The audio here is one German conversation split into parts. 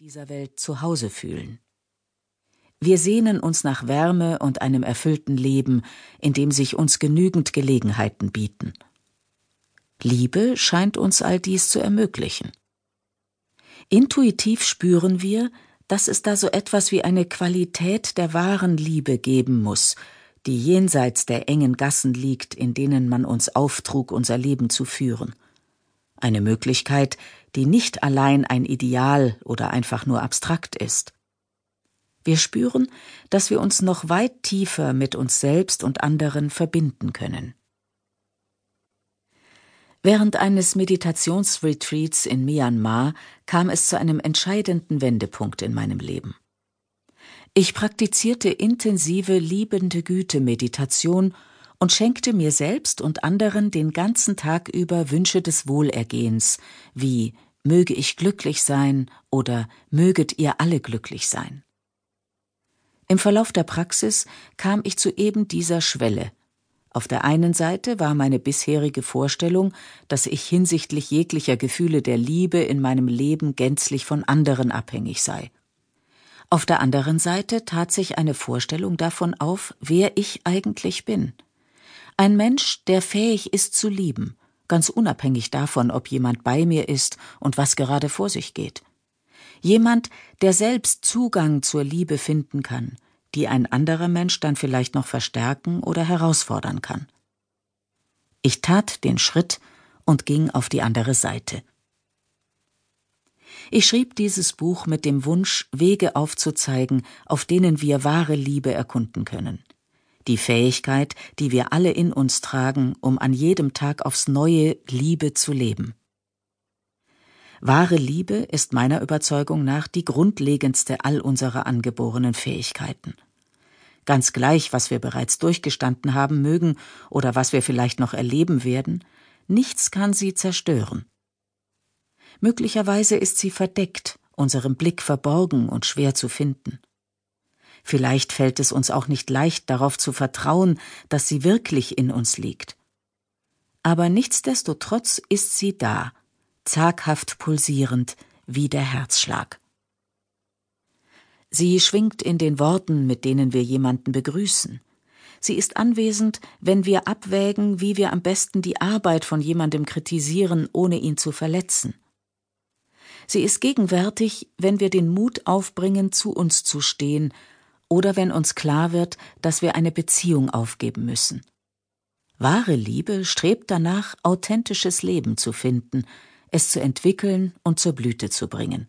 dieser Welt zu Hause fühlen. Wir sehnen uns nach Wärme und einem erfüllten Leben, in dem sich uns genügend Gelegenheiten bieten. Liebe scheint uns all dies zu ermöglichen. Intuitiv spüren wir, dass es da so etwas wie eine Qualität der wahren Liebe geben muss, die jenseits der engen Gassen liegt, in denen man uns auftrug, unser Leben zu führen. Eine Möglichkeit, die nicht allein ein Ideal oder einfach nur abstrakt ist. Wir spüren, dass wir uns noch weit tiefer mit uns selbst und anderen verbinden können. Während eines Meditationsretreats in Myanmar kam es zu einem entscheidenden Wendepunkt in meinem Leben. Ich praktizierte intensive liebende Güte-Meditation und schenkte mir selbst und anderen den ganzen Tag über Wünsche des Wohlergehens, wie möge ich glücklich sein oder möget ihr alle glücklich sein. Im Verlauf der Praxis kam ich zu eben dieser Schwelle. Auf der einen Seite war meine bisherige Vorstellung, dass ich hinsichtlich jeglicher Gefühle der Liebe in meinem Leben gänzlich von anderen abhängig sei. Auf der anderen Seite tat sich eine Vorstellung davon auf, wer ich eigentlich bin. Ein Mensch, der fähig ist zu lieben, ganz unabhängig davon, ob jemand bei mir ist und was gerade vor sich geht. Jemand, der selbst Zugang zur Liebe finden kann, die ein anderer Mensch dann vielleicht noch verstärken oder herausfordern kann. Ich tat den Schritt und ging auf die andere Seite. Ich schrieb dieses Buch mit dem Wunsch, Wege aufzuzeigen, auf denen wir wahre Liebe erkunden können die Fähigkeit, die wir alle in uns tragen, um an jedem Tag aufs neue Liebe zu leben. Wahre Liebe ist meiner Überzeugung nach die grundlegendste all unserer angeborenen Fähigkeiten. Ganz gleich, was wir bereits durchgestanden haben mögen oder was wir vielleicht noch erleben werden, nichts kann sie zerstören. Möglicherweise ist sie verdeckt, unserem Blick verborgen und schwer zu finden. Vielleicht fällt es uns auch nicht leicht darauf zu vertrauen, dass sie wirklich in uns liegt. Aber nichtsdestotrotz ist sie da, zaghaft pulsierend wie der Herzschlag. Sie schwingt in den Worten, mit denen wir jemanden begrüßen. Sie ist anwesend, wenn wir abwägen, wie wir am besten die Arbeit von jemandem kritisieren, ohne ihn zu verletzen. Sie ist gegenwärtig, wenn wir den Mut aufbringen, zu uns zu stehen oder wenn uns klar wird, dass wir eine Beziehung aufgeben müssen. Wahre Liebe strebt danach, authentisches Leben zu finden, es zu entwickeln und zur Blüte zu bringen.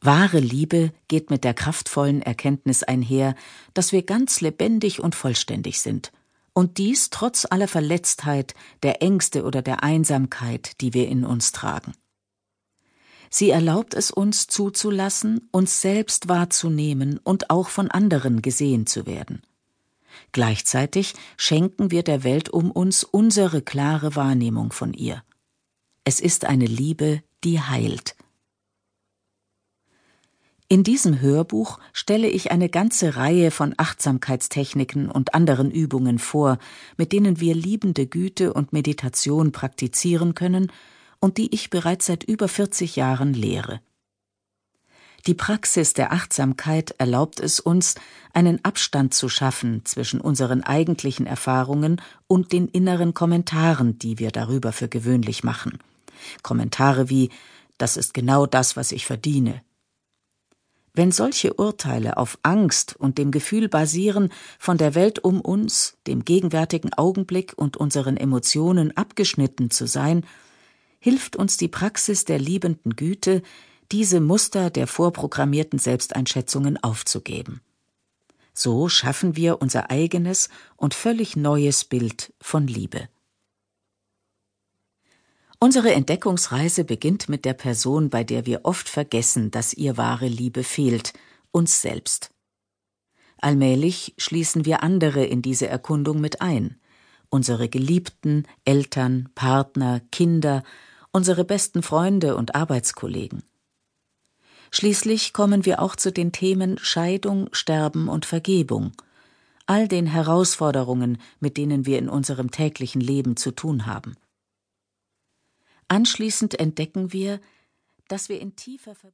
Wahre Liebe geht mit der kraftvollen Erkenntnis einher, dass wir ganz lebendig und vollständig sind, und dies trotz aller Verletztheit, der Ängste oder der Einsamkeit, die wir in uns tragen. Sie erlaubt es uns zuzulassen, uns selbst wahrzunehmen und auch von anderen gesehen zu werden. Gleichzeitig schenken wir der Welt um uns unsere klare Wahrnehmung von ihr. Es ist eine Liebe, die heilt. In diesem Hörbuch stelle ich eine ganze Reihe von Achtsamkeitstechniken und anderen Übungen vor, mit denen wir liebende Güte und Meditation praktizieren können und die ich bereits seit über 40 Jahren lehre. Die Praxis der Achtsamkeit erlaubt es uns, einen Abstand zu schaffen zwischen unseren eigentlichen Erfahrungen und den inneren Kommentaren, die wir darüber für gewöhnlich machen. Kommentare wie Das ist genau das, was ich verdiene. Wenn solche Urteile auf Angst und dem Gefühl basieren, von der Welt um uns, dem gegenwärtigen Augenblick und unseren Emotionen abgeschnitten zu sein, hilft uns die Praxis der liebenden Güte, diese Muster der vorprogrammierten Selbsteinschätzungen aufzugeben. So schaffen wir unser eigenes und völlig neues Bild von Liebe. Unsere Entdeckungsreise beginnt mit der Person, bei der wir oft vergessen, dass ihr wahre Liebe fehlt, uns selbst. Allmählich schließen wir andere in diese Erkundung mit ein, unsere Geliebten, Eltern, Partner, Kinder, unsere besten Freunde und Arbeitskollegen. Schließlich kommen wir auch zu den Themen Scheidung, Sterben und Vergebung, all den Herausforderungen, mit denen wir in unserem täglichen Leben zu tun haben. Anschließend entdecken wir, dass wir in tiefer Verbindung